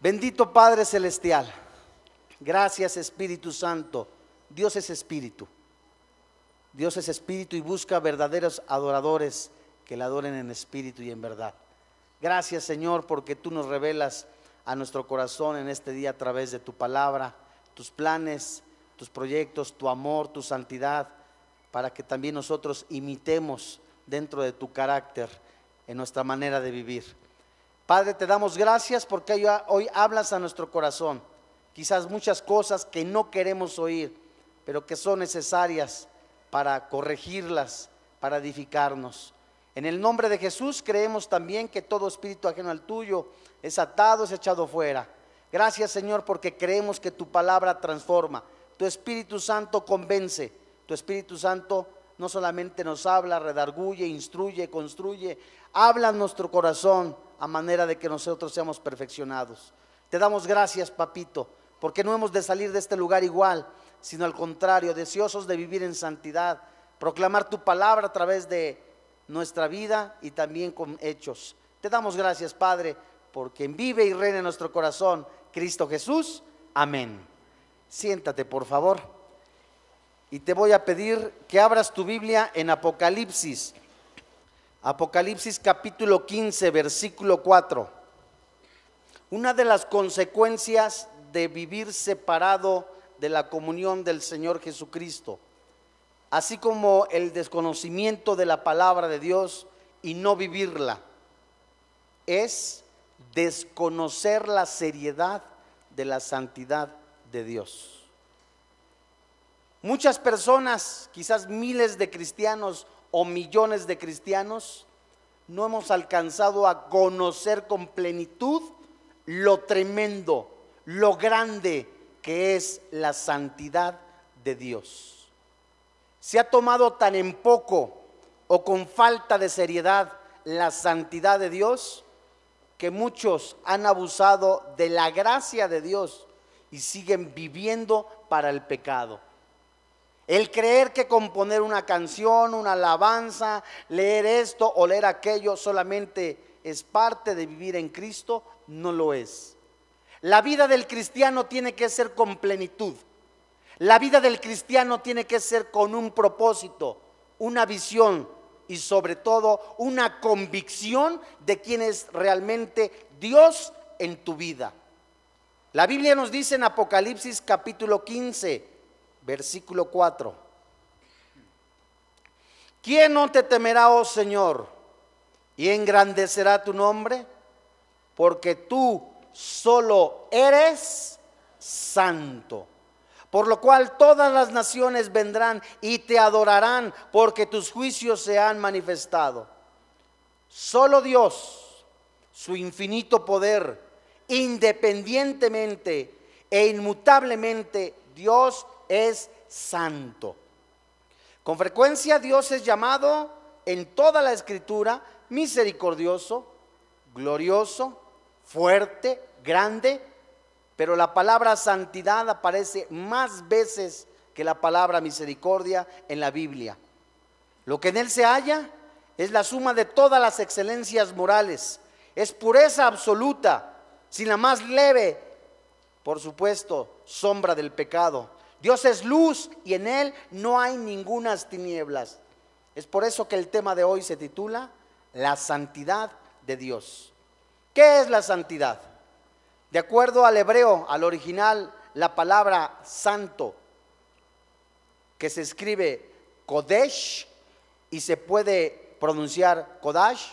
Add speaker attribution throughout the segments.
Speaker 1: Bendito Padre Celestial, gracias Espíritu Santo. Dios es Espíritu. Dios es Espíritu y busca verdaderos adoradores que le adoren en espíritu y en verdad. Gracias Señor porque tú nos revelas a nuestro corazón en este día a través de tu palabra, tus planes, tus proyectos, tu amor, tu santidad, para que también nosotros imitemos dentro de tu carácter en nuestra manera de vivir. Padre, te damos gracias porque hoy, hablas a nuestro corazón. Quizás muchas cosas que no queremos oír, pero que son necesarias para corregirlas, para edificarnos. En el nombre de Jesús creemos también que todo espíritu ajeno al tuyo es atado, es echado fuera. Gracias Señor porque creemos que tu palabra transforma. Tu Espíritu Santo convence. Tu Espíritu Santo no solamente nos habla, redarguye, instruye, construye, habla en nuestro corazón a manera de que nosotros seamos perfeccionados. Te damos gracias, papito, porque no hemos de salir de este lugar igual, sino al contrario, deseosos de vivir en santidad, proclamar tu palabra a través de nuestra vida y también con hechos. Te damos gracias, Padre, porque vive y reina en nuestro corazón Cristo Jesús. Amén. Siéntate, por favor. Y te voy a pedir que abras tu Biblia en Apocalipsis. Apocalipsis capítulo 15, versículo 4. Una de las consecuencias de vivir separado de la comunión del Señor Jesucristo así como el desconocimiento de la palabra de Dios y no vivirla, es desconocer la seriedad de la santidad de Dios. Muchas personas, quizás miles de cristianos o millones de cristianos, no hemos alcanzado a conocer con plenitud lo tremendo, lo grande que es la santidad de Dios se ha tomado tan en poco o con falta de seriedad la santidad de Dios que muchos han abusado de la gracia de Dios y siguen viviendo para el pecado. El creer que componer una canción, una alabanza, leer esto o leer aquello solamente es parte de vivir en Cristo, no lo es. La vida del cristiano tiene que ser con plenitud. La vida del cristiano tiene que ser con un propósito, una visión y sobre todo una convicción de quién es realmente Dios en tu vida. La Biblia nos dice en Apocalipsis capítulo 15, versículo 4. ¿Quién no te temerá, oh Señor, y engrandecerá tu nombre? Porque tú solo eres santo por lo cual todas las naciones vendrán y te adorarán porque tus juicios se han manifestado. Solo Dios, su infinito poder, independientemente e inmutablemente, Dios es santo. Con frecuencia Dios es llamado en toda la escritura misericordioso, glorioso, fuerte, grande, pero la palabra santidad aparece más veces que la palabra misericordia en la Biblia. Lo que en él se halla es la suma de todas las excelencias morales, es pureza absoluta, sin la más leve, por supuesto, sombra del pecado. Dios es luz y en él no hay ningunas tinieblas. Es por eso que el tema de hoy se titula La santidad de Dios. ¿Qué es la santidad? De acuerdo al hebreo, al original, la palabra santo, que se escribe Kodesh y se puede pronunciar Kodash,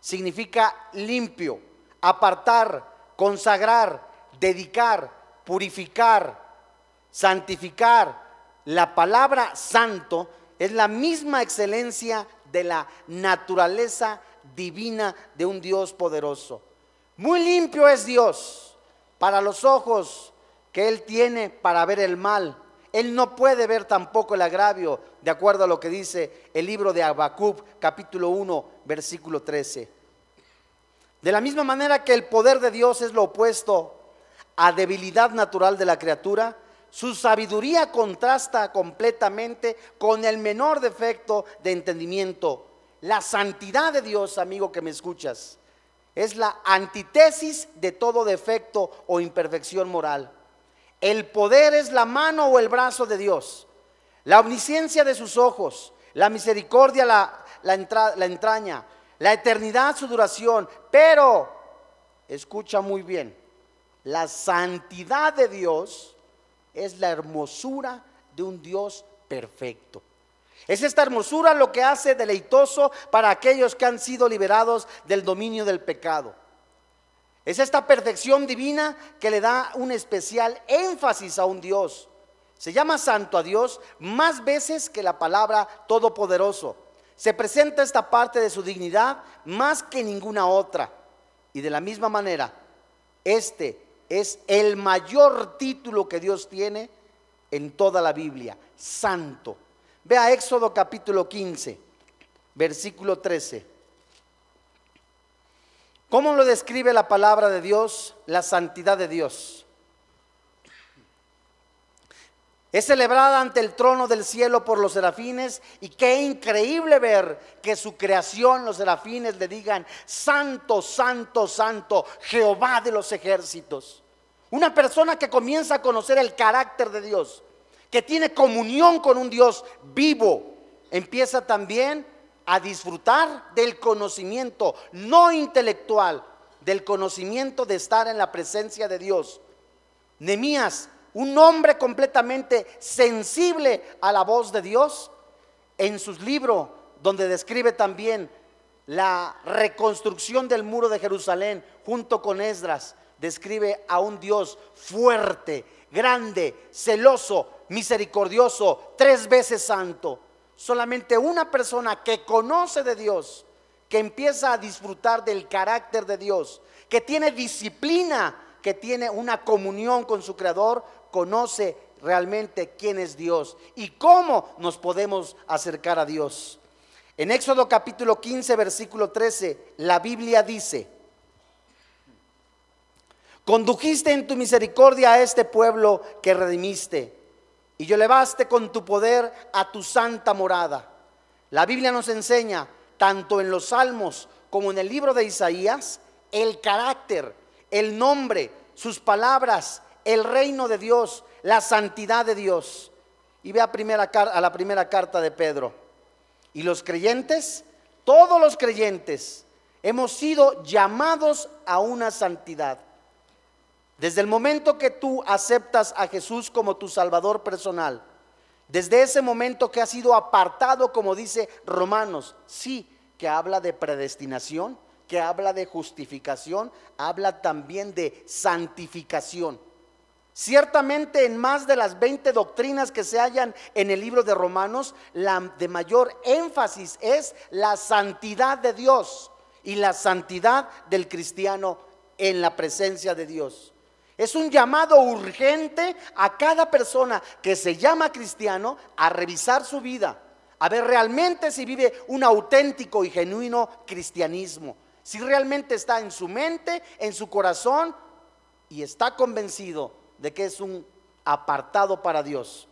Speaker 1: significa limpio, apartar, consagrar, dedicar, purificar, santificar. La palabra santo es la misma excelencia de la naturaleza divina de un Dios poderoso. Muy limpio es Dios para los ojos que Él tiene para ver el mal. Él no puede ver tampoco el agravio, de acuerdo a lo que dice el libro de Habacuc, capítulo 1, versículo 13. De la misma manera que el poder de Dios es lo opuesto a debilidad natural de la criatura, su sabiduría contrasta completamente con el menor defecto de entendimiento. La santidad de Dios, amigo que me escuchas, es la antítesis de todo defecto o imperfección moral. El poder es la mano o el brazo de Dios, la omnisciencia de sus ojos, la misericordia la, la entraña, la eternidad su duración, pero, escucha muy bien, la santidad de Dios es la hermosura de un Dios perfecto. Es esta hermosura lo que hace deleitoso para aquellos que han sido liberados del dominio del pecado. Es esta perfección divina que le da un especial énfasis a un Dios. Se llama santo a Dios más veces que la palabra todopoderoso. Se presenta esta parte de su dignidad más que ninguna otra. Y de la misma manera, este es el mayor título que Dios tiene en toda la Biblia, santo. Ve a Éxodo capítulo 15, versículo 13. ¿Cómo lo describe la palabra de Dios, la santidad de Dios? Es celebrada ante el trono del cielo por los serafines y qué increíble ver que su creación, los serafines, le digan, Santo, Santo, Santo, Jehová de los ejércitos. Una persona que comienza a conocer el carácter de Dios, que tiene comunión con un Dios vivo, empieza también a disfrutar del conocimiento, no intelectual, del conocimiento de estar en la presencia de Dios. Nemías, un hombre completamente sensible a la voz de Dios, en sus libros, donde describe también la reconstrucción del muro de Jerusalén junto con Esdras, describe a un Dios fuerte, grande, celoso, misericordioso, tres veces santo. Solamente una persona que conoce de Dios, que empieza a disfrutar del carácter de Dios, que tiene disciplina, que tiene una comunión con su Creador, conoce realmente quién es Dios y cómo nos podemos acercar a Dios. En Éxodo capítulo 15, versículo 13, la Biblia dice, condujiste en tu misericordia a este pueblo que redimiste y yo levaste con tu poder a tu santa morada. La Biblia nos enseña, tanto en los salmos como en el libro de Isaías, el carácter, el nombre, sus palabras, el reino de Dios, la santidad de Dios. Y ve a, primera, a la primera carta de Pedro. Y los creyentes, todos los creyentes, hemos sido llamados a una santidad. Desde el momento que tú aceptas a Jesús como tu Salvador personal, desde ese momento que has sido apartado, como dice Romanos, sí, que habla de predestinación, que habla de justificación, habla también de santificación. Ciertamente en más de las 20 doctrinas que se hallan en el libro de Romanos, la de mayor énfasis es la santidad de Dios y la santidad del cristiano en la presencia de Dios. Es un llamado urgente a cada persona que se llama cristiano a revisar su vida, a ver realmente si vive un auténtico y genuino cristianismo, si realmente está en su mente, en su corazón y está convencido de que es un apartado para Dios.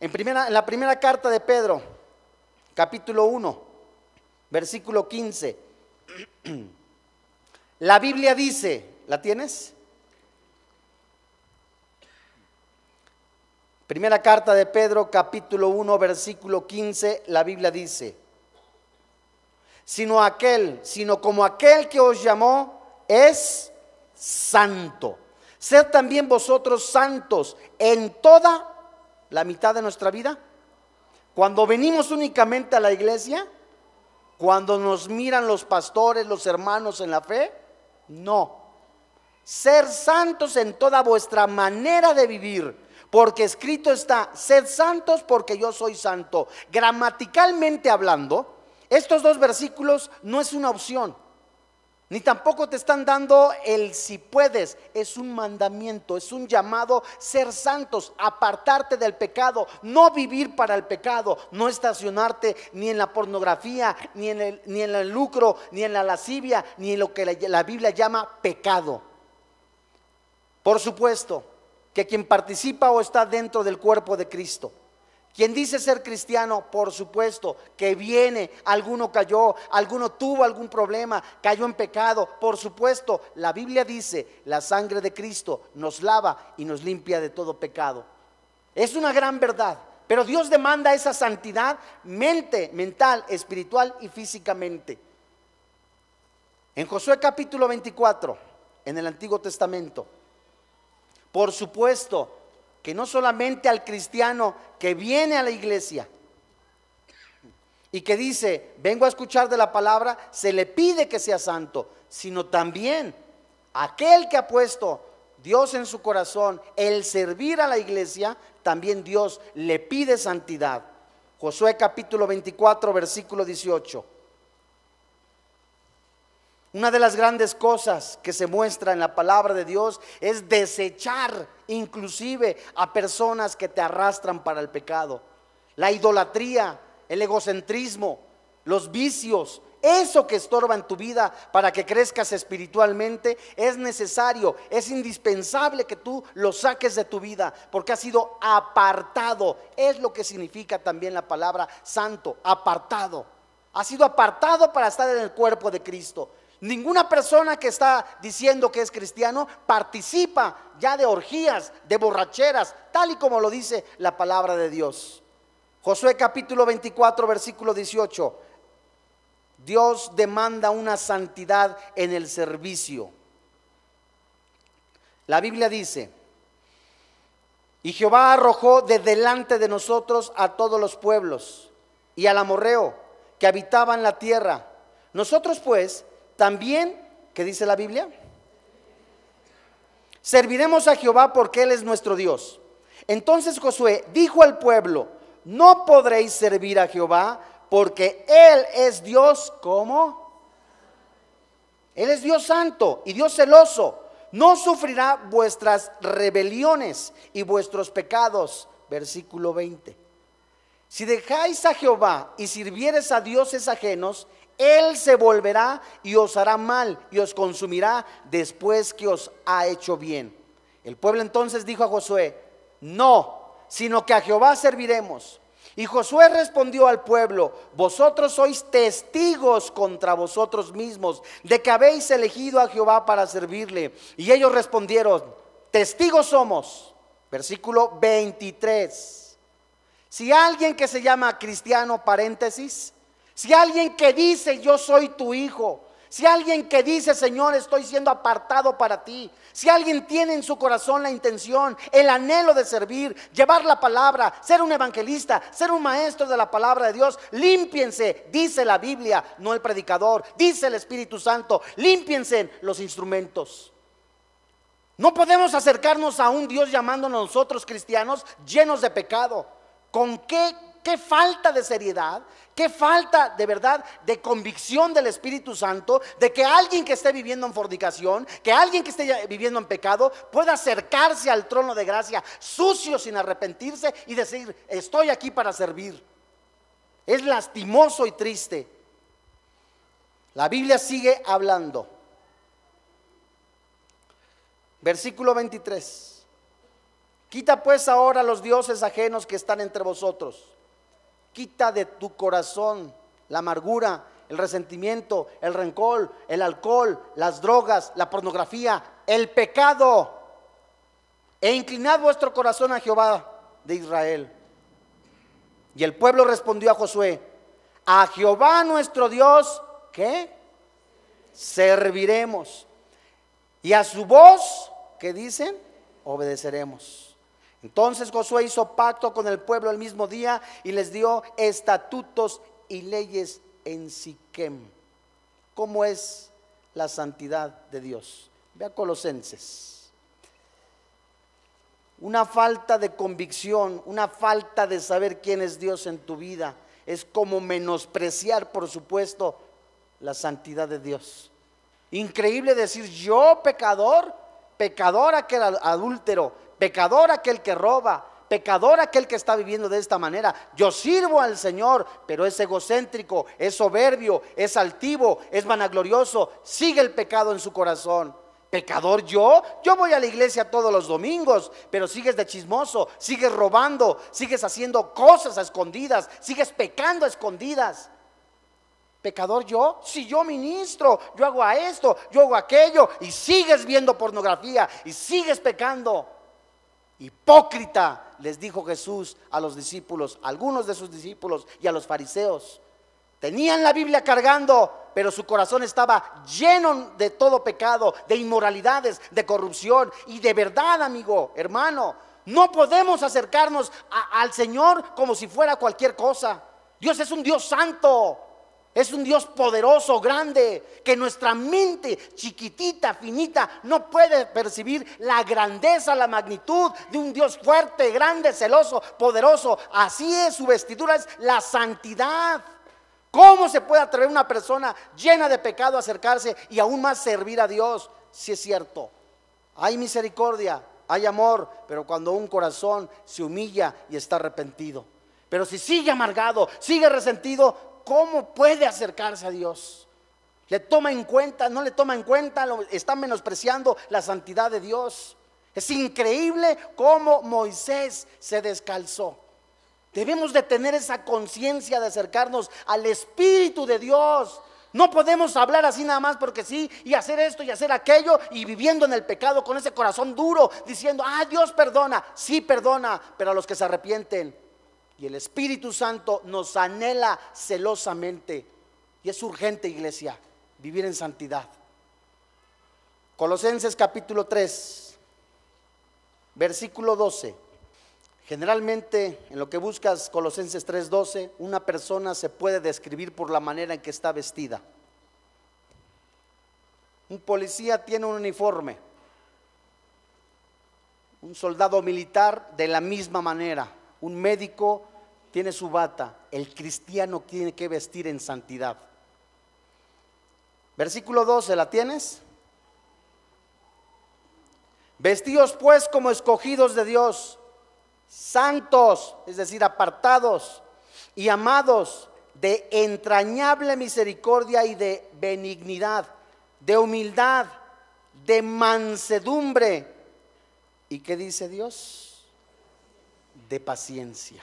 Speaker 1: En, primera, en la primera carta de Pedro, capítulo 1, versículo 15, la Biblia dice, ¿la tienes? Primera carta de Pedro, capítulo 1, versículo 15, la Biblia dice, sino aquel, sino como aquel que os llamó es santo. Sed también vosotros santos en toda la mitad de nuestra vida. Cuando venimos únicamente a la iglesia, cuando nos miran los pastores, los hermanos en la fe, no. Ser santos en toda vuestra manera de vivir porque escrito está, sed santos porque yo soy santo. Gramaticalmente hablando, estos dos versículos no es una opción, ni tampoco te están dando el si puedes, es un mandamiento, es un llamado ser santos, apartarte del pecado, no vivir para el pecado, no estacionarte ni en la pornografía, ni en el, ni en el lucro, ni en la lascivia, ni en lo que la, la Biblia llama pecado. Por supuesto, que quien participa o está dentro del cuerpo de Cristo Quien dice ser cristiano, por supuesto, que viene, alguno cayó, alguno tuvo algún problema, cayó en pecado, por supuesto, la Biblia dice, la sangre de Cristo nos lava y nos limpia de todo pecado. Es una gran verdad, pero Dios demanda esa santidad mente, mental, espiritual y físicamente. En Josué capítulo 24, en el Antiguo Testamento, por supuesto, que no solamente al cristiano que viene a la iglesia y que dice, vengo a escuchar de la palabra, se le pide que sea santo, sino también aquel que ha puesto Dios en su corazón, el servir a la iglesia, también Dios le pide santidad. Josué capítulo 24, versículo 18. Una de las grandes cosas que se muestra en la palabra de Dios es desechar inclusive a personas que te arrastran para el pecado. La idolatría, el egocentrismo, los vicios, eso que estorba en tu vida para que crezcas espiritualmente, es necesario, es indispensable que tú lo saques de tu vida, porque ha sido apartado. Es lo que significa también la palabra santo, apartado. Ha sido apartado para estar en el cuerpo de Cristo. Ninguna persona que está diciendo que es cristiano participa ya de orgías, de borracheras, tal y como lo dice la palabra de Dios. Josué capítulo 24, versículo 18. Dios demanda una santidad en el servicio. La Biblia dice, y Jehová arrojó de delante de nosotros a todos los pueblos y al amorreo que habitaba en la tierra. Nosotros pues también, ¿qué dice la Biblia? Serviremos a Jehová porque Él es nuestro Dios. Entonces Josué dijo al pueblo, no podréis servir a Jehová porque Él es Dios como. Él es Dios santo y Dios celoso. No sufrirá vuestras rebeliones y vuestros pecados. Versículo 20. Si dejáis a Jehová y sirvieres a dioses ajenos, él se volverá y os hará mal y os consumirá después que os ha hecho bien. El pueblo entonces dijo a Josué, no, sino que a Jehová serviremos. Y Josué respondió al pueblo, vosotros sois testigos contra vosotros mismos de que habéis elegido a Jehová para servirle. Y ellos respondieron, testigos somos. Versículo 23. Si alguien que se llama cristiano, paréntesis, si alguien que dice, yo soy tu hijo, si alguien que dice, Señor, estoy siendo apartado para ti, si alguien tiene en su corazón la intención, el anhelo de servir, llevar la palabra, ser un evangelista, ser un maestro de la palabra de Dios, límpiense, dice la Biblia, no el predicador, dice el Espíritu Santo, límpiense los instrumentos. No podemos acercarnos a un Dios llamándonos nosotros cristianos llenos de pecado. ¿Con qué qué falta de seriedad, qué falta de verdad de convicción del Espíritu Santo de que alguien que esté viviendo en fornicación, que alguien que esté viviendo en pecado, pueda acercarse al trono de gracia sucio sin arrepentirse y decir, estoy aquí para servir. Es lastimoso y triste. La Biblia sigue hablando. Versículo 23. Quita pues ahora los dioses ajenos que están entre vosotros Quita de tu corazón la amargura, el resentimiento, el rencor, el alcohol, las drogas, la pornografía, el pecado. E inclinad vuestro corazón a Jehová de Israel. Y el pueblo respondió a Josué, a Jehová nuestro Dios, ¿qué? Serviremos. Y a su voz, ¿qué dicen? Obedeceremos. Entonces Josué hizo pacto con el pueblo el mismo día y les dio estatutos y leyes en Siquem. ¿Cómo es la santidad de Dios? Ve a Colosenses. Una falta de convicción, una falta de saber quién es Dios en tu vida, es como menospreciar, por supuesto, la santidad de Dios. Increíble decir, yo pecador, pecador aquel adúltero, pecador aquel que roba, pecador aquel que está viviendo de esta manera. Yo sirvo al Señor, pero es egocéntrico, es soberbio, es altivo, es vanaglorioso, sigue el pecado en su corazón. ¿Pecador yo? Yo voy a la iglesia todos los domingos, pero sigues de chismoso, sigues robando, sigues haciendo cosas a escondidas, sigues pecando a escondidas. ¿Pecador yo? Si yo ministro, yo hago a esto, yo hago aquello, y sigues viendo pornografía y sigues pecando. Hipócrita, les dijo Jesús a los discípulos, algunos de sus discípulos y a los fariseos. Tenían la Biblia cargando, pero su corazón estaba lleno de todo pecado, de inmoralidades, de corrupción. Y de verdad, amigo, hermano, no podemos acercarnos al Señor como si fuera cualquier cosa. Dios es un Dios santo. Es un Dios poderoso, grande, que nuestra mente chiquitita, finita, no puede percibir la grandeza, la magnitud de un Dios fuerte, grande, celoso, poderoso. Así es, su vestidura es la santidad. ¿Cómo se puede atrever una persona llena de pecado a acercarse y aún más servir a Dios? Si es cierto, hay misericordia, hay amor, pero cuando un corazón se humilla y está arrepentido. Pero si sigue amargado, sigue resentido, ¿cómo puede acercarse a Dios? Le toma en cuenta, no le toma en cuenta, está menospreciando la santidad de Dios. Es increíble cómo Moisés se descalzó. Debemos de tener esa conciencia de acercarnos al Espíritu de Dios. No podemos hablar así nada más porque sí y hacer esto y hacer aquello y viviendo en el pecado con ese corazón duro diciendo, ah, Dios perdona. Sí perdona, pero a los que se arrepienten. Y el Espíritu Santo nos anhela celosamente. Y es urgente, iglesia, vivir en santidad. Colosenses capítulo 3, versículo 12. Generalmente en lo que buscas Colosenses 3:12, una persona se puede describir por la manera en que está vestida. Un policía tiene un uniforme. Un soldado militar de la misma manera. Un médico tiene su bata. El cristiano tiene que vestir en santidad. Versículo 12, ¿la tienes? Vestidos pues como escogidos de Dios santos, es decir, apartados y amados de entrañable misericordia y de benignidad, de humildad, de mansedumbre. ¿Y qué dice Dios? De paciencia.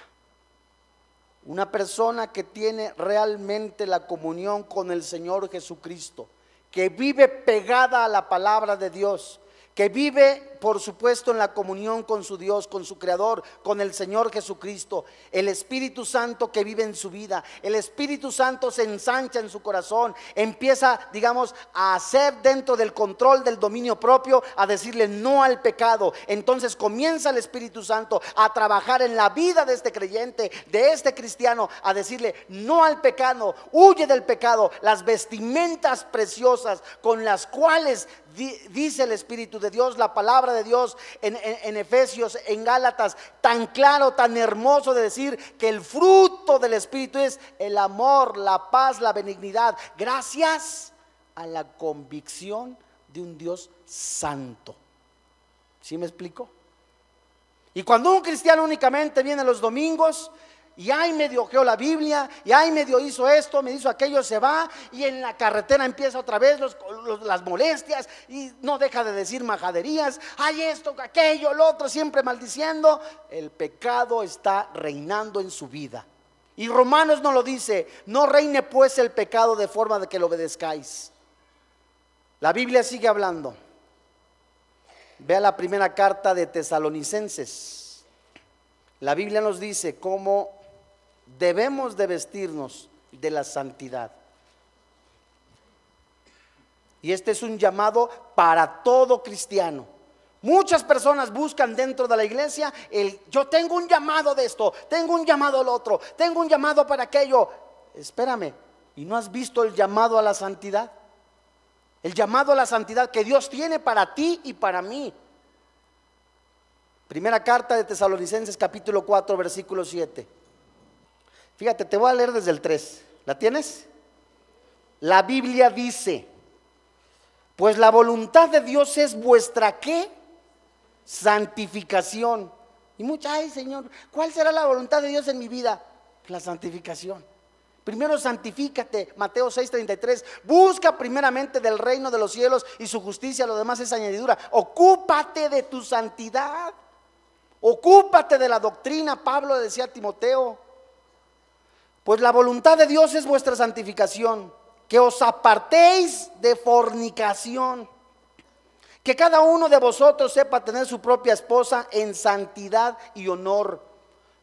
Speaker 1: Una persona que tiene realmente la comunión con el Señor Jesucristo, que vive pegada a la palabra de Dios, que vive, por supuesto, en la comunión con su Dios, con su Creador, con el Señor Jesucristo, el Espíritu Santo que vive en su vida, el Espíritu Santo se ensancha en su corazón, empieza, digamos, a hacer dentro del control del dominio propio, a decirle no al pecado. Entonces comienza el Espíritu Santo a trabajar en la vida de este creyente, de este cristiano, a decirle no al pecado, huye del pecado, las vestimentas preciosas con las cuales dice el Espíritu de Dios, la palabra de Dios en, Efesios, en Gálatas, tan claro, tan hermoso de decir que el fruto del Espíritu es el amor, la paz, la benignidad, gracias a la convicción de un Dios santo. ¿Sí me explico? Y cuando un cristiano únicamente viene los domingos y ahí medio ojeó la Biblia, y ahí medio hizo esto, me hizo aquello, se va, y en la carretera empieza otra vez las molestias, y no deja de decir majaderías, hay esto, aquello, lo otro, siempre maldiciendo. El pecado está reinando en su vida. Y Romanos no lo dice, no reine pues el pecado de forma de que lo obedezcáis. La Biblia sigue hablando. Vea la primera carta de Tesalonicenses. La Biblia nos dice cómo debemos de vestirnos de la santidad. Y este es un llamado para todo cristiano. Muchas personas buscan dentro de la iglesia el yo tengo un llamado de esto, tengo un llamado al otro, tengo un llamado para aquello. Espérame, ¿y no has visto el llamado a la santidad? El llamado a la santidad que Dios tiene para ti y para mí. Primera carta de Tesalonicenses capítulo 4 versículo 7. Fíjate, te voy a leer desde el 3. ¿La tienes? La Biblia dice, pues la voluntad de Dios es vuestra qué? Santificación. Y mucha, ay Señor, ¿cuál será la voluntad de Dios en mi vida? La santificación. Primero santifícate, Mateo 6:33. Busca primeramente del reino de los cielos y su justicia, lo demás es añadidura. Ocúpate de tu santidad. Ocúpate de la doctrina, Pablo decía a Timoteo. Pues la voluntad de Dios es vuestra santificación, que os apartéis de fornicación. Que cada uno de vosotros sepa tener su propia esposa en santidad y honor,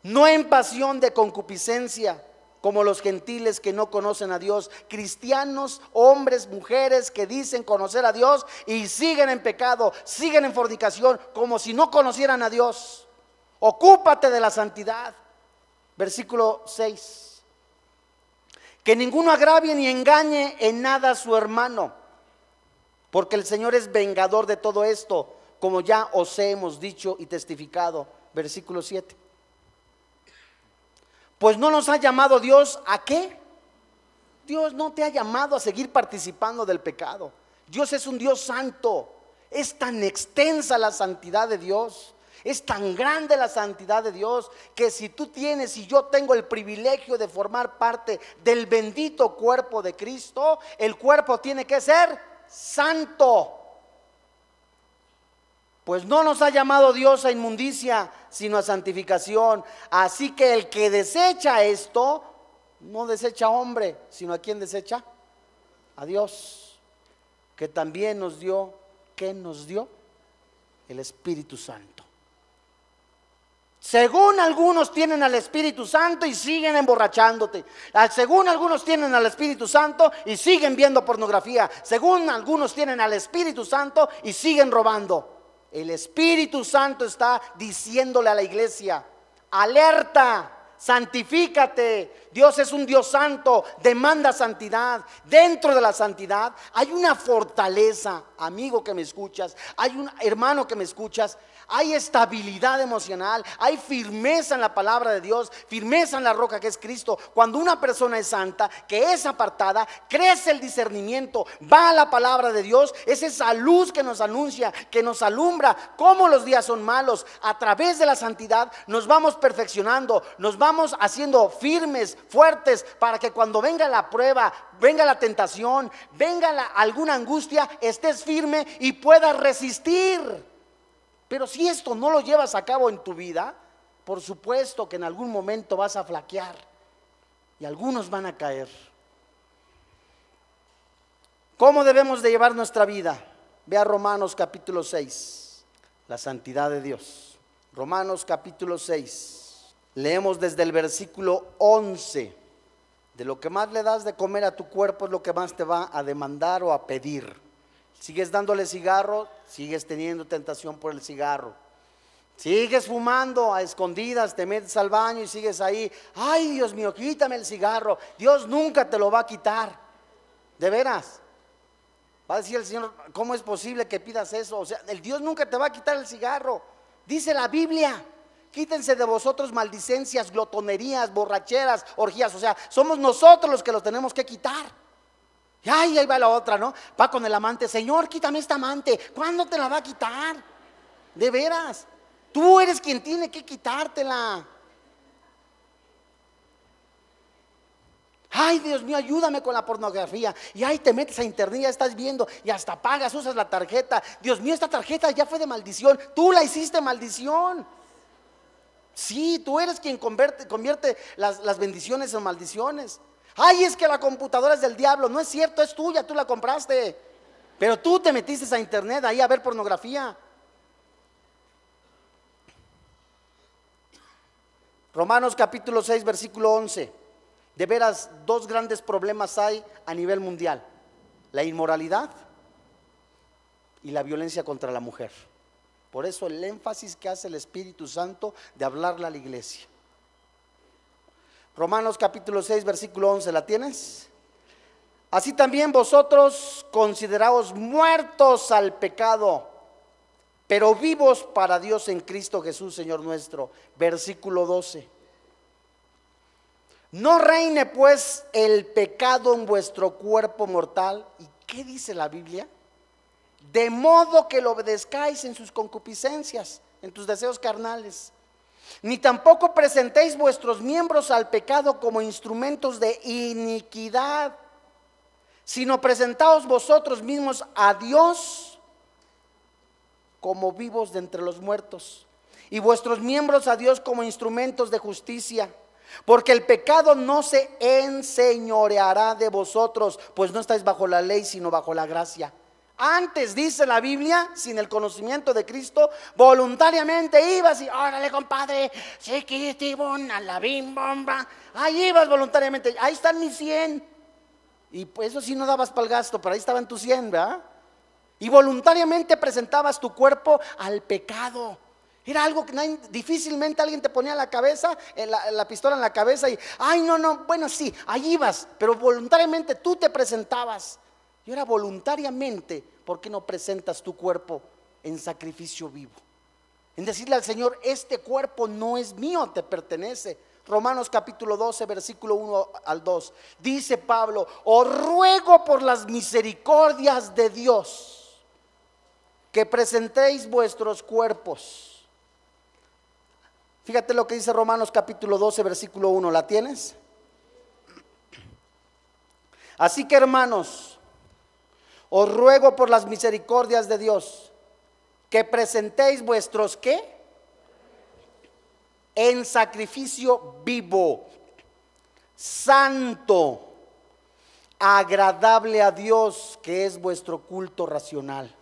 Speaker 1: no en pasión de concupiscencia, como los gentiles que no conocen a Dios, cristianos, hombres, mujeres que dicen conocer a Dios y siguen en pecado, siguen en fornicación, como si no conocieran a Dios. Ocúpate de la santidad. Versículo 6. Que ninguno agravie ni engañe en nada a su hermano porque el Señor es vengador de todo esto, como ya os hemos dicho y testificado. Versículo 7. Pues no nos ha llamado Dios a qué? Dios no te ha llamado a seguir participando del pecado. Dios es un Dios santo. Es tan extensa la santidad de Dios. Es tan grande la santidad de Dios que si tú tienes y yo tengo el privilegio de formar parte del bendito cuerpo de Cristo, el cuerpo tiene que ser santo. Pues no nos ha llamado Dios a inmundicia, sino a santificación. Así que el que desecha esto, no desecha hombre, sino a quien desecha? A Dios, que también nos dio, ¿qué nos dio? El Espíritu Santo. Según algunos tienen al Espíritu Santo y siguen emborrachándote. Ah, según algunos tienen al Espíritu Santo y siguen viendo pornografía. Según algunos tienen al Espíritu Santo y siguen robando. El Espíritu Santo está diciéndole a la iglesia, alerta, santifícate. Dios es un Dios santo, demanda santidad. Dentro de la santidad hay una fortaleza, amigo que me escuchas, hay un hermano que me escuchas, hay estabilidad emocional, hay firmeza en la palabra de Dios, firmeza en la roca que es Cristo. Cuando una persona es santa, que es apartada, crece el discernimiento, va a la palabra de Dios, es esa luz que nos anuncia, que nos alumbra cómo los días son malos. A través de la santidad nos vamos perfeccionando, nos vamos haciendo firmes, fuertes, para que cuando venga la prueba, venga la tentación, venga alguna angustia, estés firme y puedas resistir. Pero si esto no lo llevas a cabo en tu vida, por supuesto que en algún momento vas a flaquear y algunos van a caer. ¿Cómo debemos de llevar nuestra vida? Ve a Romanos capítulo 6, la santidad de Dios. Romanos capítulo 6. Leemos desde el versículo 11. De lo que más le das de comer a tu cuerpo es lo que más te va a demandar o a pedir. Sigues dándole cigarro, sigues teniendo tentación por el cigarro. Sigues fumando a escondidas, te metes al baño y sigues ahí. Ay, Dios mío, quítame el cigarro. Dios nunca te lo va a quitar. De veras. Va a decir el Señor, ¿cómo es posible que pidas eso? O sea, el Dios nunca te va a quitar el cigarro. Dice la Biblia. Quítense de vosotros maldicencias, glotonerías, borracheras, orgías. O sea, somos nosotros los que los tenemos que quitar. Y ahí va la otra, ¿no? Va con el amante, Señor, quítame esta amante. ¿Cuándo te la va a quitar? De veras. Tú eres quien tiene que quitártela. Ay, Dios mío, ayúdame con la pornografía. Y ahí te metes a internet, ya estás viendo y hasta pagas, usas la tarjeta. Dios mío, esta tarjeta ya fue de maldición. Tú la hiciste maldición. Sí, tú eres quien convierte, las, las bendiciones en maldiciones. Ay, es que la computadora es del diablo. No es cierto, es tuya, tú la compraste. Pero tú te metiste a internet ahí a ver pornografía. Romanos capítulo 6, versículo 11. De veras, dos grandes problemas hay a nivel mundial. La inmoralidad y la violencia contra la mujer. Por eso el énfasis que hace el Espíritu Santo de hablarle a la iglesia. Romanos capítulo 6, versículo 11, ¿la tienes? Así también vosotros consideraos muertos al pecado, pero vivos para Dios en Cristo Jesús, Señor nuestro. Versículo 12. No reine pues el pecado en vuestro cuerpo mortal. ¿Y qué dice la Biblia? De modo que lo obedezcáis en sus concupiscencias, en tus deseos carnales. Ni tampoco presentéis vuestros miembros al pecado como instrumentos de iniquidad, sino presentaos vosotros mismos a Dios como vivos de entre los muertos, y vuestros miembros a Dios como instrumentos de justicia. Porque el pecado no se enseñoreará de vosotros, pues no estáis bajo la ley, sino bajo la gracia. Antes, dice la Biblia, sin el conocimiento de Cristo, voluntariamente ibas y, órale, compadre, a la bim bomba. Ahí ibas voluntariamente, ahí están mis 100. Y pues eso sí no dabas para el gasto, pero ahí estaban tus 100, ¿verdad? Y voluntariamente presentabas tu cuerpo al pecado. Era algo que difícilmente alguien te ponía la cabeza, eh, la, la, pistola en la cabeza y, ay, no, no, bueno, sí, ahí ibas, pero voluntariamente tú te presentabas. Y ahora voluntariamente, ¿por qué no presentas tu cuerpo en sacrificio vivo? En decirle al Señor, este cuerpo no es mío, te pertenece. Romanos capítulo 12, versículo 1 al 2. Dice Pablo, os ruego por las misericordias de Dios que presentéis vuestros cuerpos. Fíjate lo que dice Romanos capítulo 12, versículo 1. ¿La tienes? Así que hermanos, os ruego por las misericordias de Dios que presentéis vuestros qué? En sacrificio vivo, santo, agradable a Dios, que es vuestro culto racional.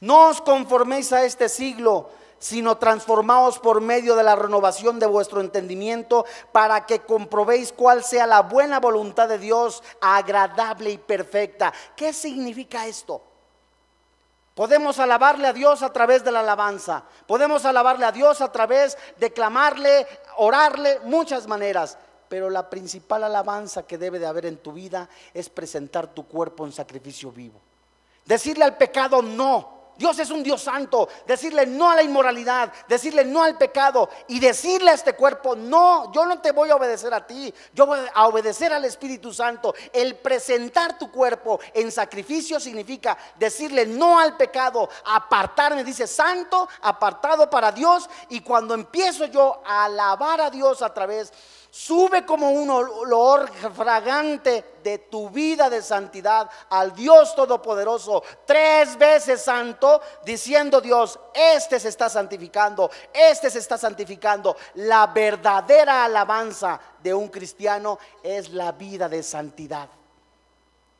Speaker 1: No os conforméis a este siglo, sino transformaos por medio de la renovación de vuestro entendimiento para que comprobéis cuál sea la buena voluntad de Dios, agradable y perfecta. ¿Qué significa esto? Podemos alabarle a Dios a través de la alabanza. Podemos alabarle a Dios a través de clamarle, orarle, muchas maneras. Pero la principal alabanza que debe de haber en tu vida es presentar tu cuerpo en sacrificio vivo. Decirle al pecado no. Dios es un Dios santo. Decirle no a la inmoralidad, decirle no al pecado y decirle a este cuerpo, no, yo no te voy a obedecer a ti, yo voy a obedecer al Espíritu Santo. El presentar tu cuerpo en sacrificio significa decirle no al pecado, apartarme, dice santo, apartado para Dios. Y cuando empiezo yo a alabar a Dios a través Sube como un olor fragante de tu vida de santidad al Dios Todopoderoso, tres veces santo, diciendo Dios, este se está santificando, este se está santificando. La verdadera alabanza de un cristiano es la vida de santidad.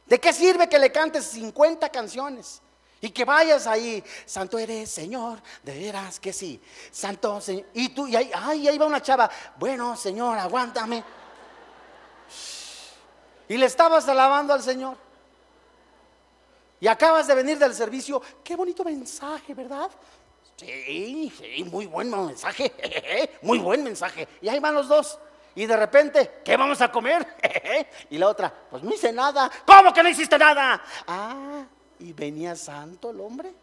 Speaker 1: ¿De qué sirve que le cantes 50 canciones? Y que vayas ahí, santo eres, Señor, de veras que sí. Santo Señor. Y tú, y ahí, ay, ahí va una chava. Bueno, Señor, aguántame. Y le estabas alabando al Señor. Y acabas de venir del servicio. Qué bonito mensaje, ¿verdad? Sí, sí, muy buen mensaje. Muy buen mensaje. Y ahí van los dos. Y de repente, ¿qué vamos a comer? Y la otra, pues no hice nada. ¿Cómo que no hiciste nada? Ah, y venía santo el hombre.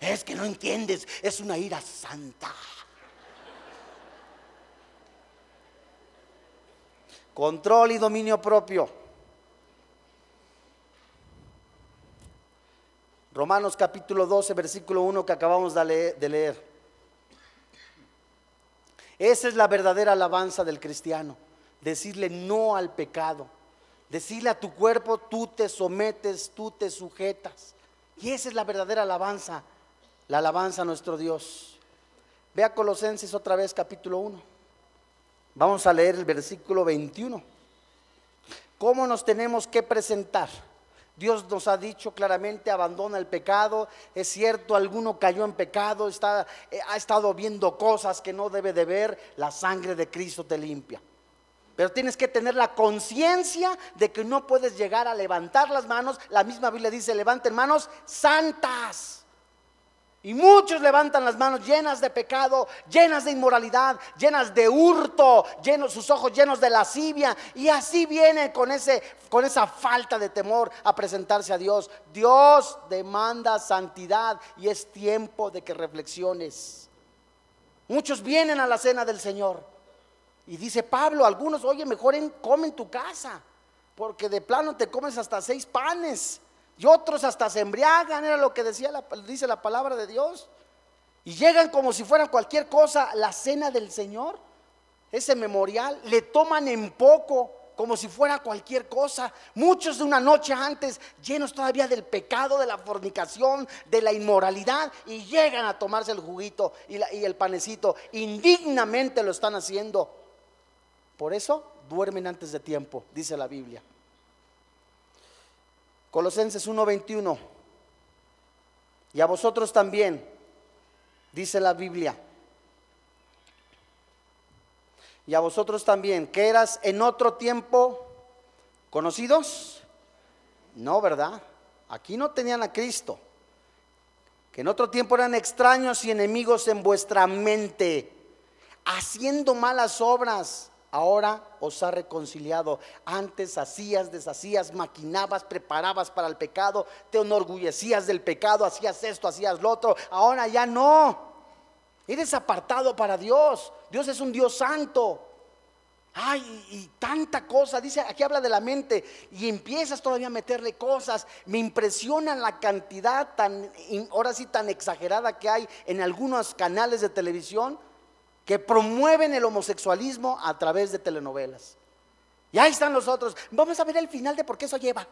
Speaker 1: Es que no entiendes, es una ira santa. Control y dominio propio. Romanos capítulo 12, versículo 1 que acabamos de leer. Esa es la verdadera alabanza del cristiano. Decirle no al pecado. Decirle a tu cuerpo, tú te sometes, tú te sujetas. Y esa es la verdadera alabanza, la alabanza a nuestro Dios. Ve a Colosenses otra vez, capítulo 1. Vamos a leer el versículo 21. ¿Cómo nos tenemos que presentar? Dios nos ha dicho claramente, abandona el pecado. Es cierto, alguno cayó en pecado, está, eh, ha estado viendo cosas que no debe de ver. La sangre de Cristo te limpia. Pero tienes que tener la conciencia de que no puedes llegar a levantar las manos. La misma Biblia dice, levanten manos santas. Y muchos levantan las manos llenas de pecado, llenas de inmoralidad, llenas de hurto, llenos sus ojos llenos de lascivia. Y así viene con, ese, con esa falta de temor a presentarse a Dios. Dios demanda santidad y es tiempo de que reflexiones. Muchos vienen a la cena del Señor y dice Pablo, algunos, oye, mejor en, come en tu casa, porque de plano te comes hasta seis panes y otros hasta se embriagan, era lo que decía la, dice la palabra de Dios. Y llegan como si fuera cualquier cosa la cena del Señor, ese memorial, le toman en poco como si fuera cualquier cosa. Muchos de una noche antes, llenos todavía del pecado, de la fornicación, de la inmoralidad, y llegan a tomarse el juguito y, y el panecito. Indignamente lo están haciendo. Por eso duermen antes de tiempo, dice la Biblia. Colosenses 1:21. Y a vosotros también, dice la Biblia. Y a vosotros también, que eras en otro tiempo conocidos. No, ¿verdad? Aquí no tenían a Cristo. Que en otro tiempo eran extraños y enemigos en vuestra mente, haciendo malas obras ahora os ha reconciliado. Antes hacías, deshacías, maquinabas, preparabas para el pecado, te enorgullecías del pecado, hacías esto, hacías lo otro. Ahora ya no. Eres apartado para Dios. Dios es un Dios santo. Ay, y tanta cosa, dice, aquí habla de la mente y empiezas todavía a meterle cosas. Me impresiona la cantidad tan, ahora sí, tan exagerada que hay en algunos canales de televisión que promueven el homosexualismo a través de telenovelas. Y ahí están los otros. Vamos a ver el final de por qué eso lleva.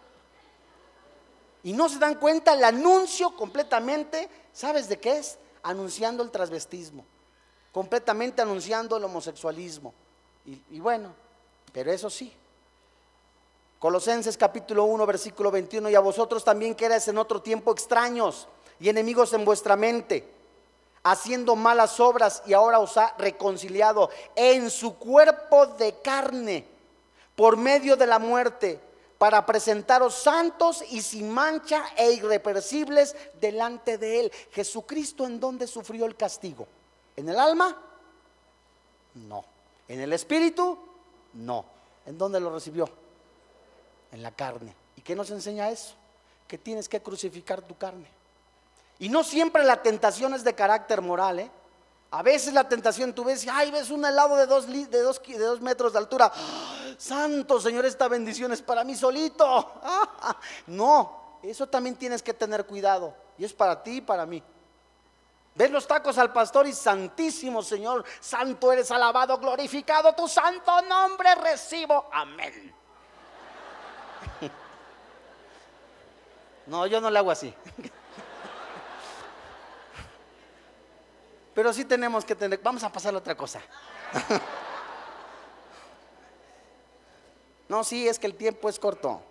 Speaker 1: Y no se dan cuenta el anuncio completamente, ¿sabes de qué es? Anunciando el transvestismo, completamente anunciando el homosexualismo. Y, bueno, pero eso sí. Colosenses capítulo 1, versículo 21, y a vosotros también que erais en otro tiempo extraños y enemigos en vuestra mente haciendo malas obras y ahora os ha reconciliado en su cuerpo de carne por medio de la muerte para presentaros santos y sin mancha e irrepresibles delante de Él. Jesucristo en dónde sufrió el castigo? ¿En el alma? No. ¿En el espíritu? No. ¿En dónde lo recibió? En la carne. ¿Y qué nos enseña eso? Que tienes que crucificar tu carne. Y no siempre la tentación es de carácter moral, ¿eh? A veces la tentación, tú ves, ay, ves un helado de dos, de dos, de dos metros de altura. Santo Señor, esta bendición es para mí solito. no, eso también tienes que tener cuidado. Y es para ti y para mí. Ves los tacos al pastor y santísimo Señor, santo eres alabado, glorificado tu santo nombre recibo. Amén. No, yo no le hago así. Pero sí tenemos que tener, vamos a pasar a otra cosa. No, sí, es que el tiempo es corto.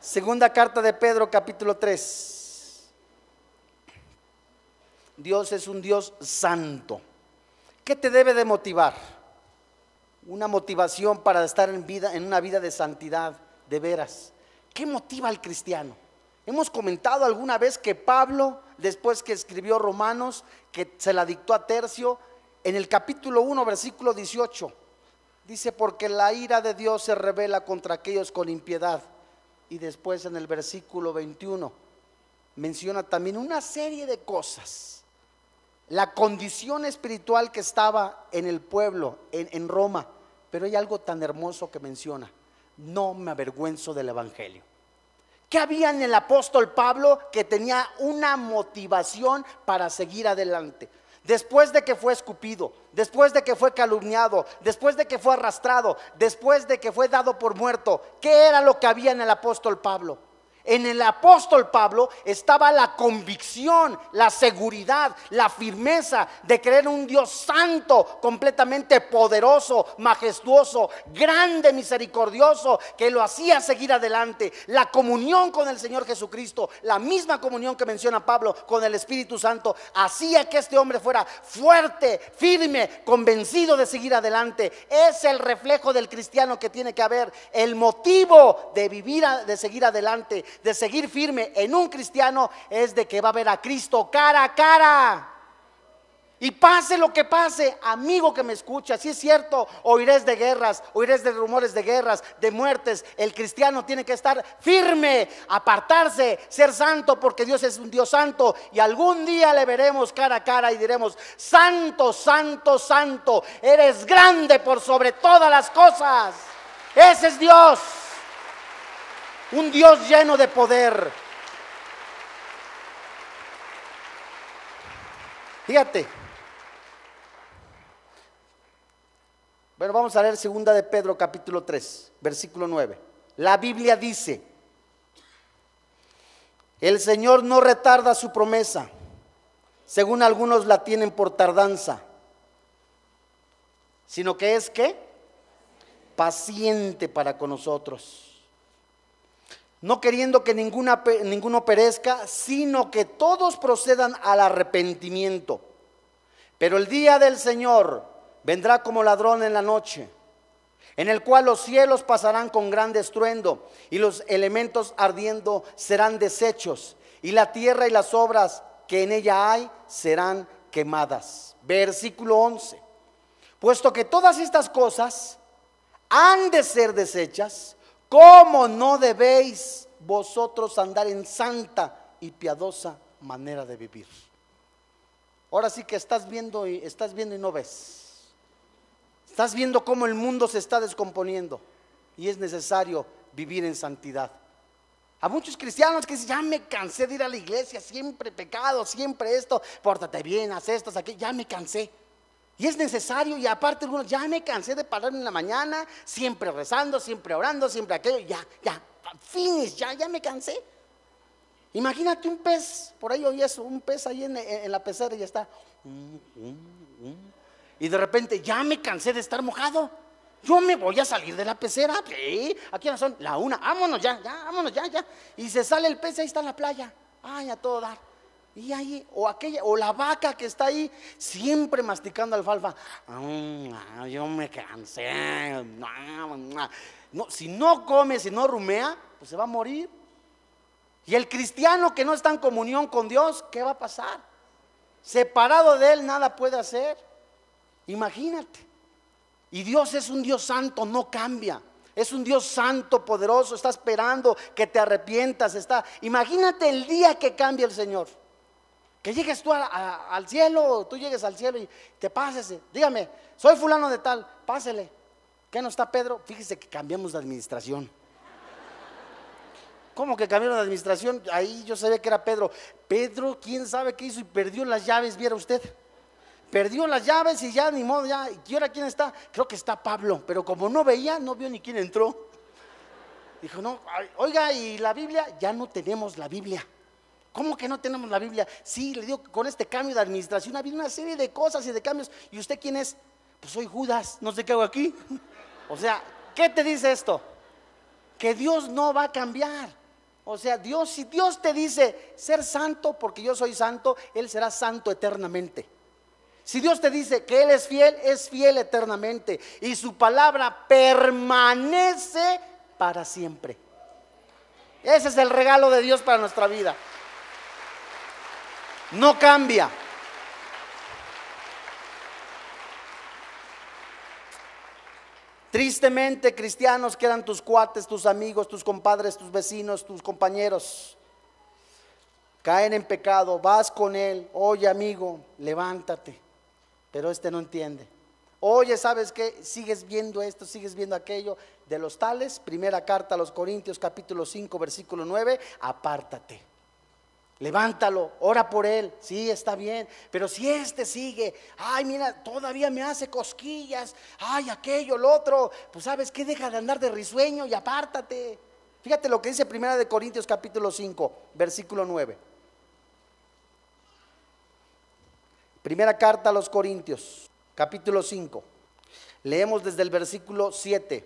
Speaker 1: Segunda carta de Pedro, capítulo 3. Dios es un Dios santo. ¿Qué te debe de motivar? Una motivación para estar en vida, en una vida de santidad, de veras. ¿Qué motiva al cristiano? Hemos comentado alguna vez que Pablo, después que escribió Romanos, que se la dictó a Tercio, en el capítulo 1, versículo 18, dice, porque la ira de Dios se revela contra aquellos con impiedad. Y después en el versículo 21 menciona también una serie de cosas. La condición espiritual que estaba en el pueblo, en, en Roma. Pero hay algo tan hermoso que menciona. No me avergüenzo del Evangelio. ¿Qué había en el apóstol Pablo que tenía una motivación para seguir adelante? Después de que fue escupido, después de que fue calumniado, después de que fue arrastrado, después de que fue dado por muerto, ¿qué era lo que había en el apóstol Pablo? En el apóstol Pablo estaba la convicción, la seguridad, la firmeza de creer un Dios santo, completamente poderoso, majestuoso, grande, misericordioso, que lo hacía seguir adelante. La comunión con el Señor Jesucristo, la misma comunión que menciona Pablo con el Espíritu Santo, hacía que este hombre fuera fuerte, firme, convencido de seguir adelante. Es el reflejo del cristiano que tiene que haber, el motivo de vivir, de seguir adelante de seguir firme en un cristiano es de que va a ver a Cristo cara a cara. Y pase lo que pase, amigo que me escucha, si es cierto, oiréis de guerras, oiréis de rumores de guerras, de muertes. El cristiano tiene que estar firme, apartarse, ser santo, porque Dios es un Dios santo. Y algún día le veremos cara a cara y diremos, santo, santo, santo, eres grande por sobre todas las cosas. Ese es Dios un Dios lleno de poder. Fíjate. Bueno, vamos a leer segunda de Pedro capítulo 3, versículo 9. La Biblia dice, el Señor no retarda su promesa, según algunos la tienen por tardanza, sino que es que paciente para con nosotros no queriendo que ninguna, ninguno perezca, sino que todos procedan al arrepentimiento. Pero el día del Señor vendrá como ladrón en la noche, en el cual los cielos pasarán con gran estruendo y los elementos ardiendo serán deshechos y la tierra y las obras que en ella hay serán quemadas. Versículo 11. Puesto que todas estas cosas han de ser deshechas, ¿Cómo no debéis vosotros andar en santa y piadosa manera de vivir? Ahora sí que estás viendo y estás viendo y no ves. Estás viendo cómo el mundo se está descomponiendo y es necesario vivir en santidad. A muchos cristianos que dicen, ya me cansé de ir a la iglesia, siempre pecado, siempre esto, pórtate bien, haz esto, aquí, ya me cansé. Y es necesario, y aparte algunos, ya me cansé de parar en la mañana, siempre rezando, siempre orando, siempre aquello, ya, ya, finish, ya, ya me cansé. Imagínate un pez, por ahí oí eso, un pez ahí en, la pecera y ya está. Y de repente, ya me cansé de estar mojado. Yo me voy a salir de la pecera. Sí, aquí no son la una, vámonos ya, ya, vámonos ya, ya. Y se sale el pez, ahí está en la playa. Ay, a todo dar. Y ahí, o aquella, o la vaca que está ahí, siempre masticando alfalfa. Mm, yo me cansé. No, si no come, si no rumea, pues se va a morir. Y el cristiano que no está en comunión con Dios, ¿qué va a pasar? Separado de Él, nada puede hacer. Imagínate. Y Dios es un Dios santo, no cambia. Es un Dios santo, poderoso, está esperando que te arrepientas. Está. Imagínate el día que cambie el Señor. Que llegues tú al cielo, tú llegues al cielo y te pases. Dígame, soy fulano de tal, pásele. ¿Qué no está Pedro? Fíjese que cambiamos de administración. ¿Cómo que cambiaron de administración? Ahí yo sabía que era Pedro. Pedro, quién sabe qué hizo y perdió las llaves, viera usted. Perdió las llaves y ya ni modo, ya. ¿Y ahora quién está? Creo que está Pablo, pero como no veía, no vio ni quién entró. Dijo, no, oiga, ¿y la Biblia? Ya no tenemos la Biblia. ¿Cómo que no tenemos la Biblia? Sí, le digo con este cambio de administración ha habido una serie de cosas y de cambios. ¿Y usted quién es? Pues soy Judas, no sé qué hago aquí. O sea, ¿qué te dice esto? Que Dios no va a cambiar. O sea, Dios, si Dios te dice ser santo porque yo soy santo, Él será santo eternamente. Si Dios te dice que Él es fiel, es fiel eternamente. Y su palabra permanece para siempre. Ese es el regalo de Dios para nuestra vida no cambia. Tristemente, cristianos quedan tus cuates, tus amigos, tus compadres, tus vecinos, tus compañeros. Caen en pecado, vas con él, oye amigo, levántate. Pero este no entiende. Oye, ¿sabes qué? Sigues viendo esto, sigues viendo aquello. De los tales, primera carta a los Corintios capítulo 5, versículo 9, apártate. Levántalo, ora por él, sí, está bien. Pero si este sigue, ay, mira, todavía me hace cosquillas, ay, aquello, el otro, pues sabes que deja de andar de risueño y apártate. Fíjate lo que dice Primera de Corintios capítulo 5, versículo 9. Primera carta a los Corintios, capítulo 5. Leemos desde el versículo 7.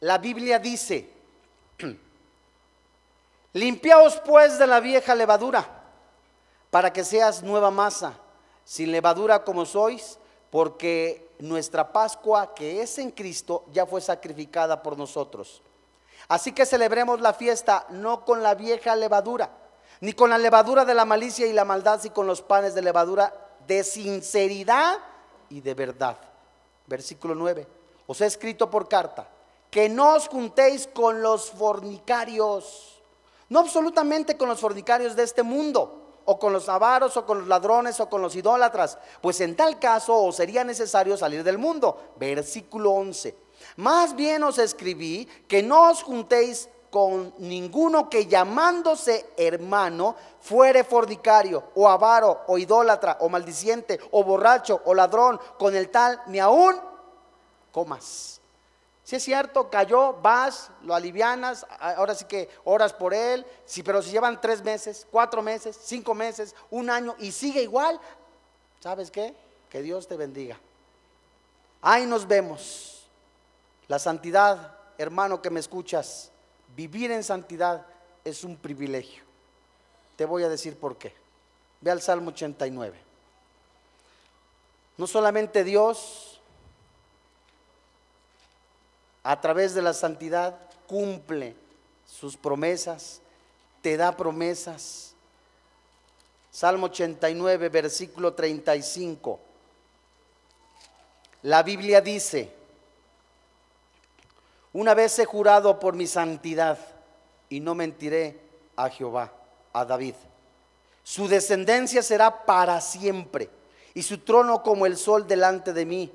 Speaker 1: La Biblia dice, Limpiaos pues de la vieja levadura, para que seas nueva masa, sin levadura como sois, porque nuestra Pascua, que es en Cristo, ya fue sacrificada por nosotros. Así que celebremos la fiesta no con la vieja levadura, ni con la levadura de la malicia y la maldad, sino con los panes de levadura de sinceridad y de verdad. Versículo 9. Os he escrito por carta que no os juntéis con los fornicarios no absolutamente con los fornicarios de este mundo, o con los avaros, o con los ladrones, o con los idólatras, pues en tal caso os sería necesario salir del mundo. Versículo 11. Más bien os escribí que no os juntéis con ninguno que llamándose hermano fuere fornicario o avaro o idólatra o maldiciente o borracho o ladrón, con el tal ni aún comas. Si es cierto, cayó, vas, lo alivianas, ahora sí que oras por él, sí, pero si llevan tres meses, cuatro meses, cinco meses, un año y sigue igual, ¿sabes qué? Que Dios te bendiga. Ahí nos vemos. La santidad, hermano que me escuchas, vivir en santidad es un privilegio. Te voy a decir por qué. Ve al Salmo 89. No solamente Dios, a través de la santidad, cumple sus promesas, te da promesas. Salmo 89, versículo 35. La Biblia dice, una vez he jurado por mi santidad y no mentiré a Jehová, a David. Su descendencia será para siempre y su trono como el sol delante de mí,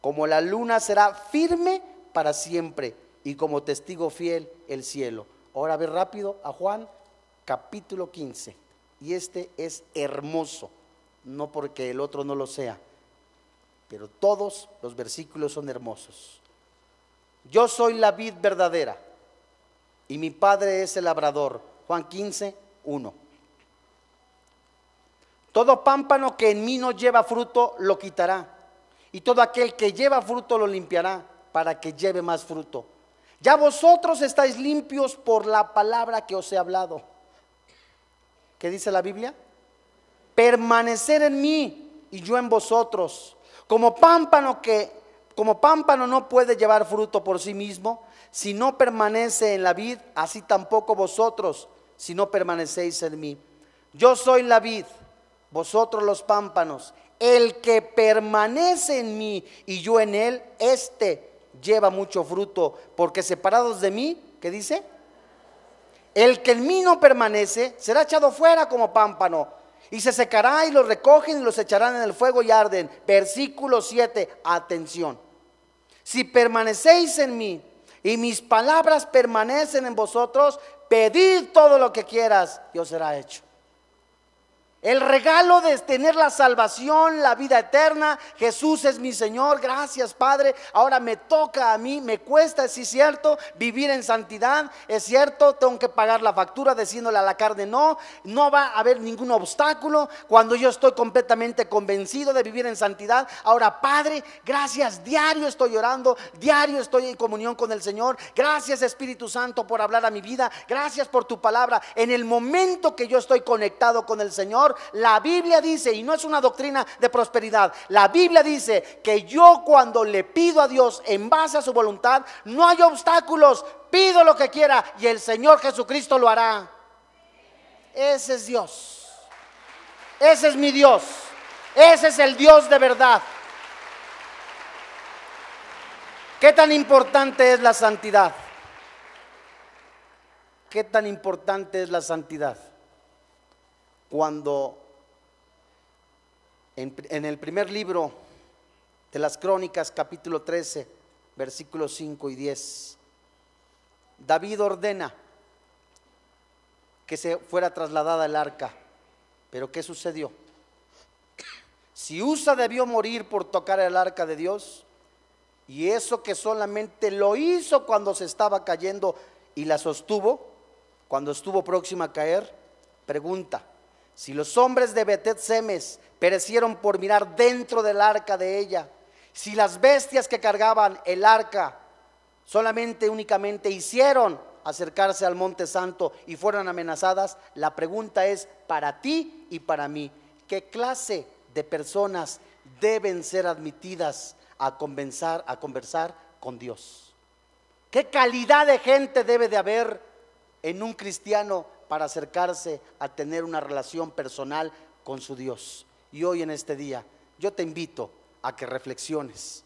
Speaker 1: como la luna será firme para siempre y como testigo fiel el cielo. Ahora ve rápido a Juan capítulo 15. Y este es hermoso, no porque el otro no lo sea pero todos los versículos son hermosos. Yo soy la vid verdadera y mi padre es el labrador. Juan 15, 1. Todo pámpano que en mí no lleva fruto lo quitará, y todo aquel que lleva fruto lo limpiará para que lleve más fruto. Ya vosotros estáis limpios por la palabra que os he hablado. ¿Qué dice la Biblia? Permanecer en mí y yo en vosotros. Como pámpano que como pámpano no puede llevar fruto por sí mismo, si no permanece en la vid, así tampoco vosotros, si no permanecéis en mí. Yo soy la vid, vosotros los pámpanos. El que permanece en mí y yo en él, este lleva mucho fruto, porque separados de mí, ¿qué dice? El que en mí no permanece será echado fuera como pámpano y se secará y los recogen y los echarán en el fuego y arden. Versículo 7, atención. Si permanecéis en mí y mis palabras permanecen en vosotros, pedid todo lo que quieras y os será hecho. El regalo de tener la salvación, la vida eterna. Jesús es mi Señor. Gracias, Padre. Ahora me toca a mí. Me cuesta, sí es cierto, vivir en santidad. Es cierto, tengo que pagar la factura diciéndole a la carne no. No va a haber ningún obstáculo cuando yo estoy completamente convencido de vivir en santidad. Ahora, Padre, gracias. Diario estoy orando. Diario estoy en comunión con el Señor. Gracias, Espíritu Santo, por hablar a mi vida. Gracias por tu palabra. En el momento que yo estoy conectado con el Señor la Biblia dice, y no es una doctrina de prosperidad, la Biblia dice que yo cuando le pido a Dios en base a su voluntad, no hay obstáculos, pido lo que quiera y el Señor Jesucristo lo hará. Ese es Dios. Ese es mi Dios. Ese es el Dios de verdad. ¿Qué tan importante es la santidad? ¿Qué tan importante es la santidad? Cuando en, el primer libro de las Crónicas, capítulo 13, versículos 5 y 10, David ordena que se fuera trasladada el arca. Pero ¿qué sucedió? Si Usa debió morir por tocar el arca de Dios, y eso que solamente lo hizo cuando se estaba cayendo y la sostuvo, cuando estuvo próxima a caer, pregunta, si los hombres de Betet Semes perecieron por mirar dentro del arca de ella, si las bestias que cargaban el arca solamente únicamente hicieron acercarse al monte santo y fueron amenazadas, la pregunta es para ti y para mí, ¿qué clase de personas deben ser admitidas a conversar, a conversar con Dios? ¿Qué calidad de gente debe de haber en un cristiano para acercarse a tener una relación personal con su Dios. Y hoy en este día yo te invito a que reflexiones,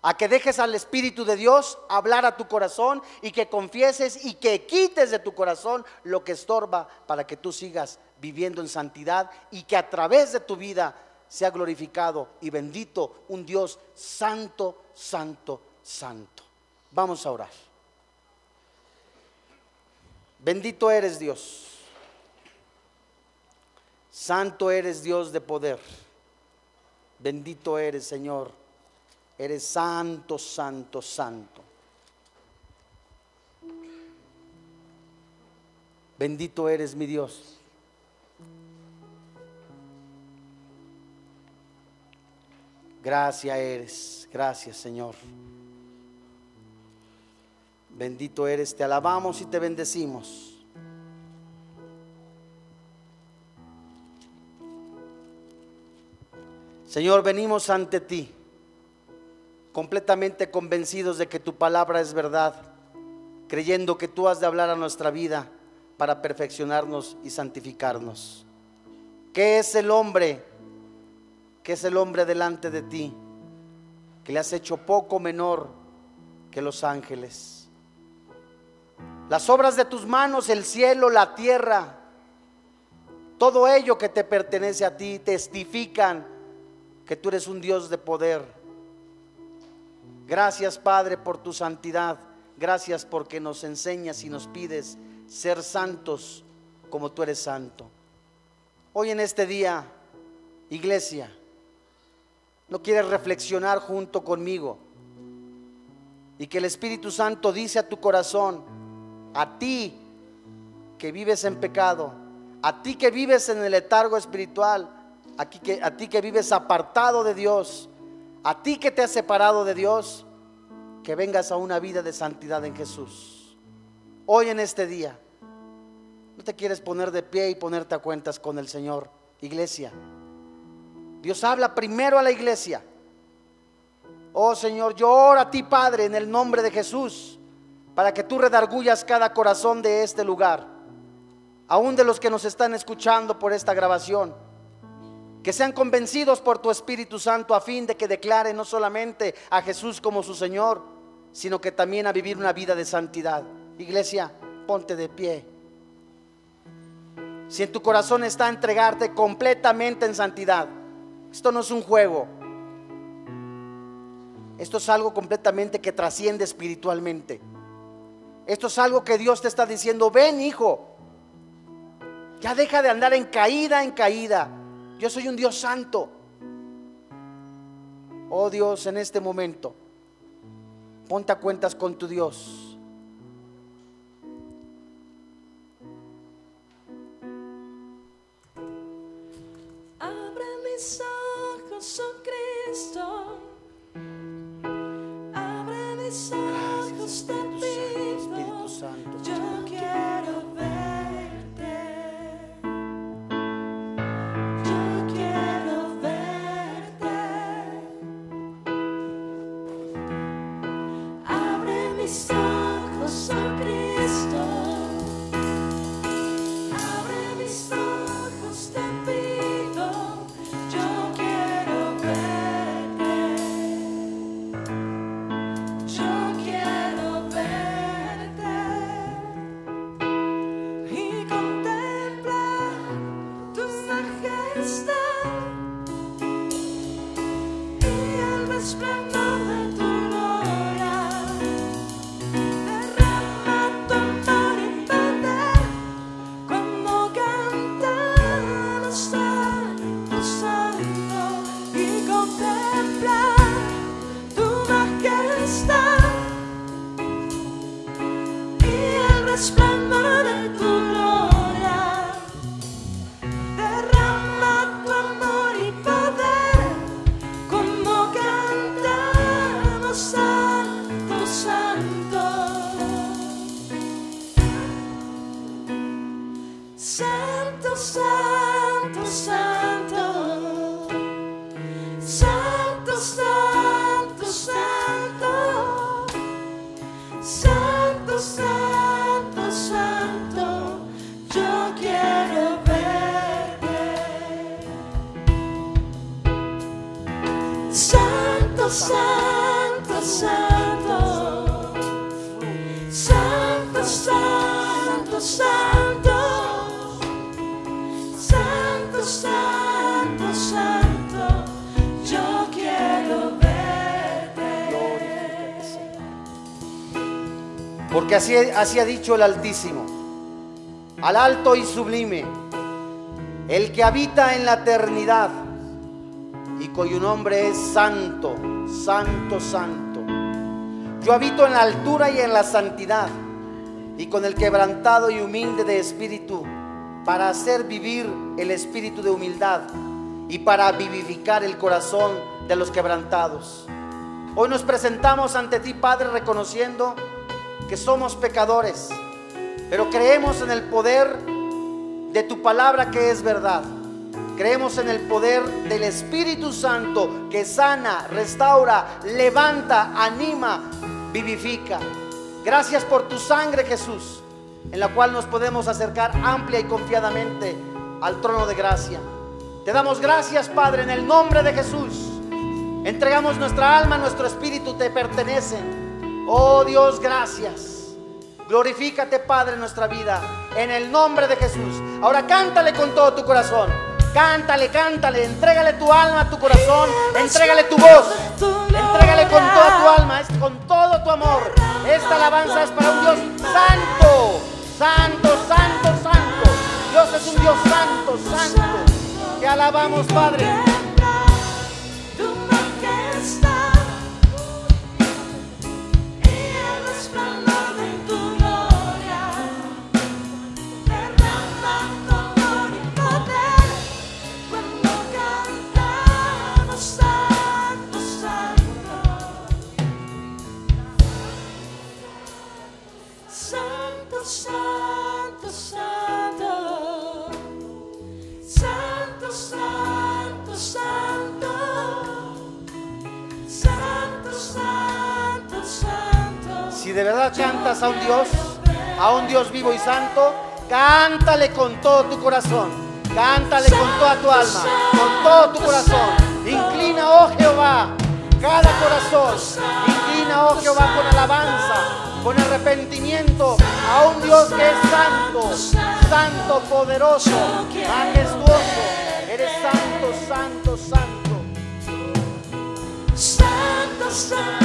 Speaker 1: a que dejes al Espíritu de Dios hablar a tu corazón y que confieses y que quites de tu corazón lo que estorba para que tú sigas viviendo en santidad y que a través de tu vida sea glorificado y bendito un Dios santo, santo, santo. Vamos a orar. Bendito eres Dios. Santo eres Dios de poder. Bendito eres Señor. Eres santo, santo, santo. Bendito eres mi Dios. Gracias eres, gracias Señor. Bendito eres, te alabamos y te bendecimos. Señor, venimos ante ti completamente convencidos de que tu palabra es verdad, creyendo que tú has de hablar a nuestra vida para perfeccionarnos y santificarnos. ¿Qué es el hombre? ¿Qué es el hombre delante de ti? Que le has hecho poco menor que los ángeles. Las obras de tus manos, el cielo, la tierra, todo ello que te pertenece a ti, testifican que tú eres un Dios de poder. Gracias Padre por tu santidad. Gracias porque nos enseñas y nos pides ser santos como tú eres santo. Hoy en este día, iglesia, no quieres reflexionar junto conmigo y que el Espíritu Santo dice a tu corazón, a ti que vives en pecado, a ti que vives en el letargo espiritual, a ti que, a ti que vives apartado de Dios, a ti que te has separado de Dios, que vengas a una vida de santidad en Jesús. Hoy en este día, no te quieres poner de pie y ponerte a cuentas con el Señor, iglesia. Dios habla primero a la iglesia. Oh Señor, yo oro a ti, Padre, en el nombre de Jesús, para que tú redargullas cada corazón de este lugar, aún de los que nos están escuchando por esta grabación que sean convencidos por tu Espíritu Santo a fin de que declaren no solamente a Jesús como su Señor, sino que también a vivir una vida de santidad. Iglesia, ponte de pie. Si en tu corazón está entregarte completamente en santidad, esto no es un juego. Esto es algo completamente que trasciende espiritualmente. Esto es algo que Dios te está diciendo, ven hijo, ya deja de andar en caída, en caída. Yo soy un Dios santo. Oh Dios, en este momento, ponte a cuentas con tu Dios.
Speaker 2: Abre mis ojos, oh Cristo.
Speaker 1: Así, ha dicho el Altísimo. al alto y sublime, el que habita en la eternidad y cuyo nombre es Santo, Santo, Santo. Yo habito en la altura y en la santidad y con el quebrantado y humilde de espíritu para hacer vivir el espíritu de humildad y para vivificar el corazón de los quebrantados. Hoy nos presentamos ante ti, Padre, reconociendo que somos pecadores, pero creemos en el poder de tu palabra que es verdad. Creemos en el poder del Espíritu Santo que sana, restaura, levanta, anima, vivifica. Gracias por tu sangre, Jesús, en la cual nos podemos acercar amplia y confiadamente al trono de gracia. Te damos gracias, Padre, en el nombre de Jesús. Entregamos nuestra alma, nuestro espíritu te pertenecen. Oh Dios, gracias. Glorifícate, Padre, en nuestra vida. En el nombre de Jesús. Ahora cántale con todo tu corazón. Cántale, cántale. Entrégale tu alma, tu corazón. Entrégale tu voz. Entrégale con toda tu alma, es con todo tu amor. Esta alabanza es para un Dios santo. Santo, santo, santo. Dios es un Dios santo, santo. Te alabamos, Padre.
Speaker 2: De
Speaker 1: verdad cantas a un Dios, a un Dios vivo y santo, cántale con todo tu corazón. Cántale con toda tu alma, con todo tu corazón. Inclina, oh Jehová, cada corazón. Inclina, oh Jehová, con alabanza, con arrepentimiento a un Dios que es santo, santo, poderoso, majestuoso. Eres santo, santo, santo.
Speaker 2: Santo, Santo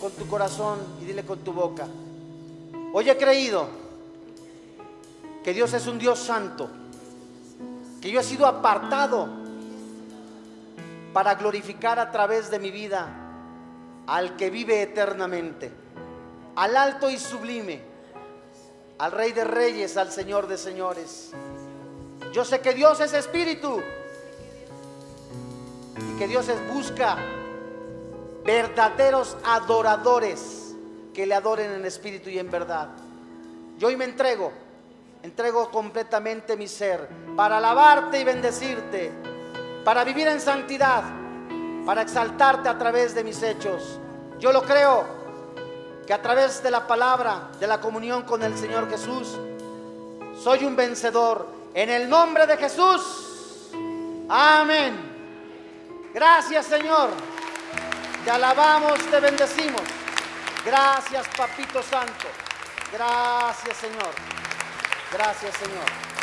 Speaker 1: con tu, corazón y dile con tu boca. Hoy he creído que Dios es un Dios santo, que yo he sido apartado para glorificar a través de mi vida al que vive eternamente, al alto y sublime, al Rey de Reyes, al Señor de Señores. Yo sé que Dios es espíritu y que Dios es busca verdaderos adoradores que le adoren en espíritu y en verdad. Yo hoy me entrego, entrego completamente mi ser para alabarte y bendecirte, para vivir en santidad, para exaltarte a través de mis hechos. Yo lo creo que a través de la palabra, de la comunión con el Señor Jesús, soy un vencedor. En el nombre de Jesús. Amén. Gracias Señor. Te alabamos, te bendecimos. Gracias Papito Santo. Gracias Señor. Gracias Señor.